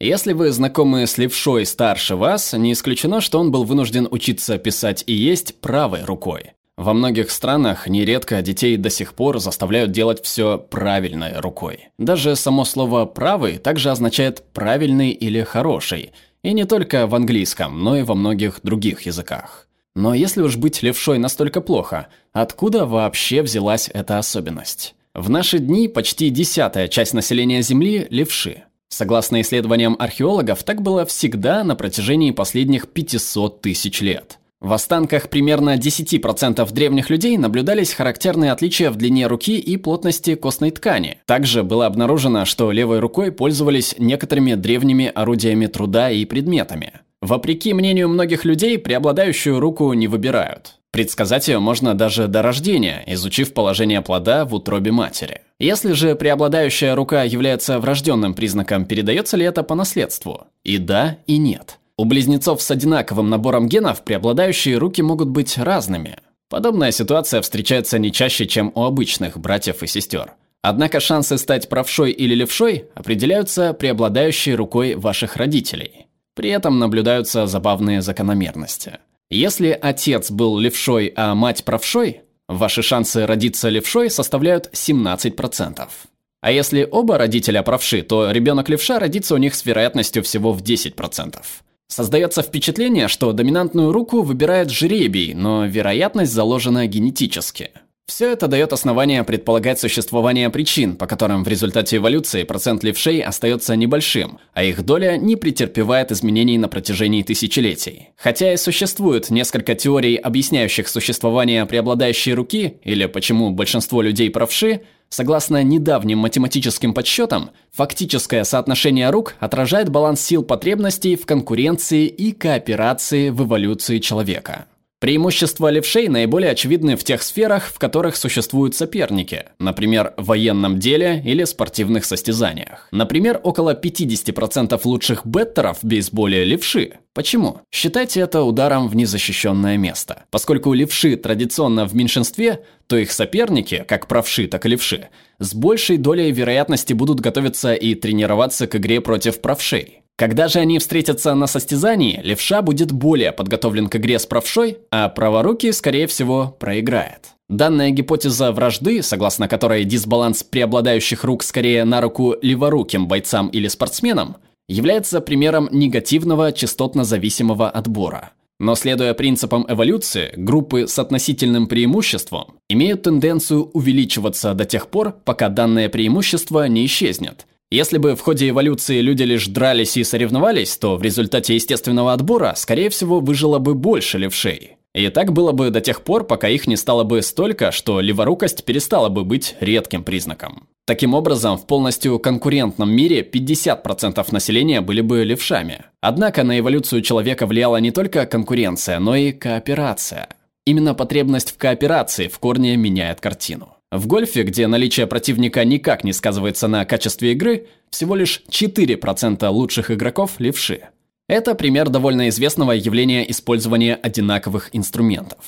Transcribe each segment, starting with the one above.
Если вы знакомы с левшой старше вас, не исключено, что он был вынужден учиться писать и есть правой рукой. Во многих странах нередко детей до сих пор заставляют делать все правильной рукой. Даже само слово «правый» также означает «правильный» или «хороший», и не только в английском, но и во многих других языках. Но если уж быть левшой настолько плохо, откуда вообще взялась эта особенность? В наши дни почти десятая часть населения Земли – левши. Согласно исследованиям археологов, так было всегда на протяжении последних 500 тысяч лет. В останках примерно 10% древних людей наблюдались характерные отличия в длине руки и плотности костной ткани. Также было обнаружено, что левой рукой пользовались некоторыми древними орудиями труда и предметами. Вопреки мнению многих людей, преобладающую руку не выбирают. Предсказать ее можно даже до рождения, изучив положение плода в утробе матери. Если же преобладающая рука является врожденным признаком, передается ли это по наследству? И да, и нет. У близнецов с одинаковым набором генов преобладающие руки могут быть разными. Подобная ситуация встречается не чаще, чем у обычных братьев и сестер. Однако шансы стать правшой или левшой определяются преобладающей рукой ваших родителей. При этом наблюдаются забавные закономерности. Если отец был левшой, а мать правшой, ваши шансы родиться левшой составляют 17%. А если оба родителя правши, то ребенок левша родится у них с вероятностью всего в 10%. Создается впечатление, что доминантную руку выбирает жребий, но вероятность заложена генетически. Все это дает основание предполагать существование причин, по которым в результате эволюции процент левшей остается небольшим, а их доля не претерпевает изменений на протяжении тысячелетий. Хотя и существует несколько теорий, объясняющих существование преобладающей руки, или почему большинство людей правши, Согласно недавним математическим подсчетам, фактическое соотношение рук отражает баланс сил потребностей в конкуренции и кооперации в эволюции человека. Преимущества левшей наиболее очевидны в тех сферах, в которых существуют соперники, например, в военном деле или спортивных состязаниях. Например, около 50% лучших беттеров в бейсболе левши. Почему? Считайте это ударом в незащищенное место. Поскольку левши традиционно в меньшинстве, то их соперники, как правши, так и левши, с большей долей вероятности будут готовиться и тренироваться к игре против правшей. Когда же они встретятся на состязании, левша будет более подготовлен к игре с правшой, а праворукий, скорее всего, проиграет. Данная гипотеза вражды, согласно которой дисбаланс преобладающих рук скорее на руку леворуким бойцам или спортсменам, является примером негативного частотно-зависимого отбора. Но следуя принципам эволюции, группы с относительным преимуществом имеют тенденцию увеличиваться до тех пор, пока данное преимущество не исчезнет – если бы в ходе эволюции люди лишь дрались и соревновались, то в результате естественного отбора, скорее всего, выжило бы больше левшей. И так было бы до тех пор, пока их не стало бы столько, что леворукость перестала бы быть редким признаком. Таким образом, в полностью конкурентном мире 50% населения были бы левшами. Однако на эволюцию человека влияла не только конкуренция, но и кооперация. Именно потребность в кооперации в корне меняет картину. В гольфе, где наличие противника никак не сказывается на качестве игры, всего лишь 4% лучших игроков – левши. Это пример довольно известного явления использования одинаковых инструментов.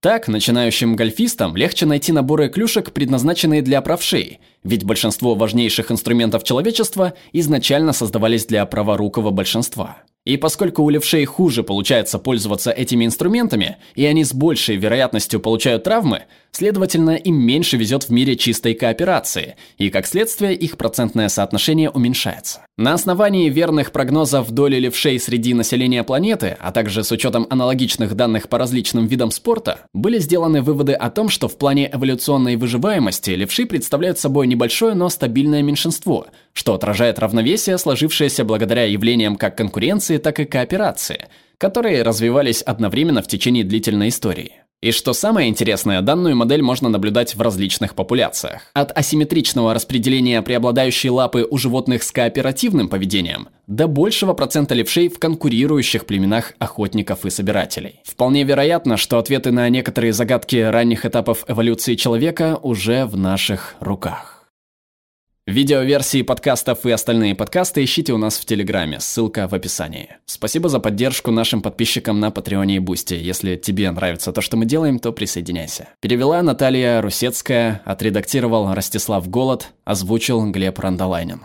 Так, начинающим гольфистам легче найти наборы клюшек, предназначенные для правшей, ведь большинство важнейших инструментов человечества изначально создавались для праворукого большинства. И поскольку у левшей хуже получается пользоваться этими инструментами, и они с большей вероятностью получают травмы, следовательно, им меньше везет в мире чистой кооперации, и как следствие их процентное соотношение уменьшается. На основании верных прогнозов доли левшей среди населения планеты, а также с учетом аналогичных данных по различным видам спорта, были сделаны выводы о том, что в плане эволюционной выживаемости левши представляют собой небольшое, но стабильное меньшинство, что отражает равновесие, сложившееся благодаря явлениям как конкуренции, так и кооперации, которые развивались одновременно в течение длительной истории. И что самое интересное, данную модель можно наблюдать в различных популяциях. От асимметричного распределения преобладающей лапы у животных с кооперативным поведением до большего процента левшей в конкурирующих племенах охотников и собирателей. Вполне вероятно, что ответы на некоторые загадки ранних этапов эволюции человека уже в наших руках. Видеоверсии подкастов и остальные подкасты ищите у нас в Телеграме, ссылка в описании. Спасибо за поддержку нашим подписчикам на Патреоне и Бусти. Если тебе нравится то, что мы делаем, то присоединяйся. Перевела Наталья Русецкая, отредактировал Ростислав Голод, озвучил Глеб Рандолайнин.